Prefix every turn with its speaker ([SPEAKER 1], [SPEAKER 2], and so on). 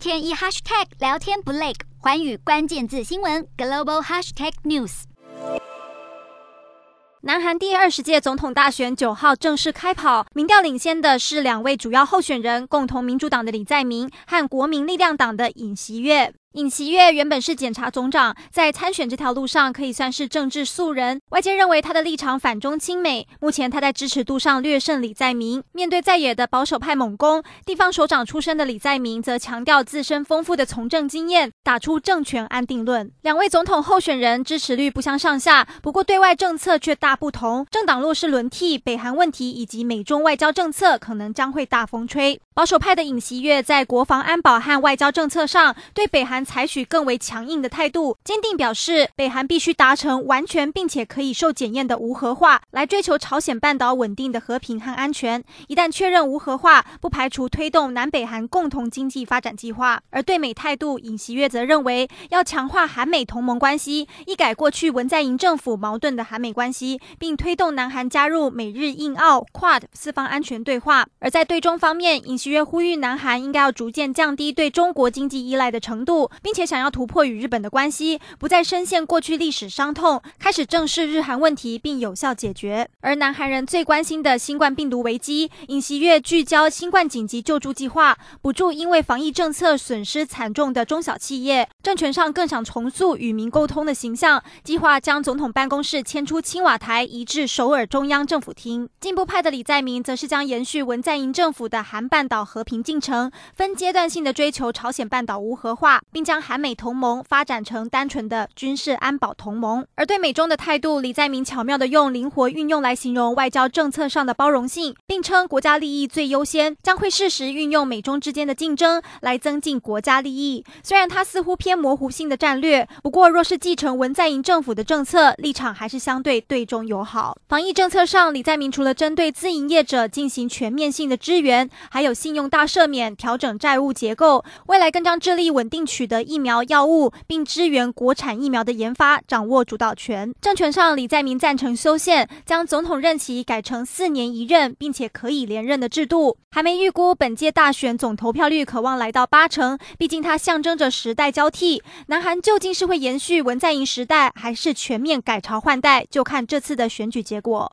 [SPEAKER 1] 天一 hashtag 聊天不累，环宇关键字新闻 global hashtag news。
[SPEAKER 2] 南韩第二十届总统大选九号正式开跑，民调领先的是两位主要候选人，共同民主党的李在明和国民力量党的尹锡悦。尹锡悦原本是检察总长，在参选这条路上可以算是政治素人。外界认为他的立场反中亲美。目前他在支持度上略胜李在明。面对在野的保守派猛攻，地方首长出身的李在明则强调自身丰富的从政经验，打出政权安定论。两位总统候选人支持率不相上下，不过对外政策却大不同。政党弱势轮替、北韩问题以及美中外交政策，可能将会大风吹。保守派的尹锡悦在国防安保和外交政策上，对北韩采取更为强硬的态度，坚定表示北韩必须达成完全并且可以受检验的无核化，来追求朝鲜半岛稳定的和平和安全。一旦确认无核化，不排除推动南北韩共同经济发展计划。而对美态度，尹锡悦则认为要强化韩美同盟关系，一改过去文在寅政府矛盾的韩美关系，并推动南韩加入美日印澳 QUAD 四方安全对话。而在对中方面，尹锡月呼吁南韩应该要逐渐降低对中国经济依赖的程度，并且想要突破与日本的关系，不再深陷过去历史伤痛，开始正视日韩问题并有效解决。而南韩人最关心的新冠病毒危机，尹锡悦聚焦新冠紧急救助计划，补助因为防疫政策损失惨重的中小企业。政权上更想重塑与民沟通的形象，计划将总统办公室迁出青瓦台，移至首尔中央政府厅。进步派的李在明则是将延续文在寅政府的韩办岛和平进程，分阶段性的追求朝鲜半岛无核化，并将韩美同盟发展成单纯的军事安保同盟。而对美中的态度，李在明巧妙地用灵活运用来形容外交政策上的包容性，并称国家利益最优先，将会适时运用美中之间的竞争来增进国家利益。虽然他似乎偏模糊性的战略，不过若是继承文在寅政府的政策，立场还是相对对中友好。防疫政策上，李在明除了针对自营业者进行全面性的支援，还有信用大赦免、调整债务结构，未来更将致力稳定取得疫苗药物，并支援国产疫苗的研发，掌握主导权。政权上，李在明赞成修宪，将总统任期改成四年一任，并且可以连任的制度。还没预估本届大选总投票率，可望来到八成，毕竟它象征着时代交替。南韩究竟是会延续文在寅时代，还是全面改朝换代，就看这次的选举结果。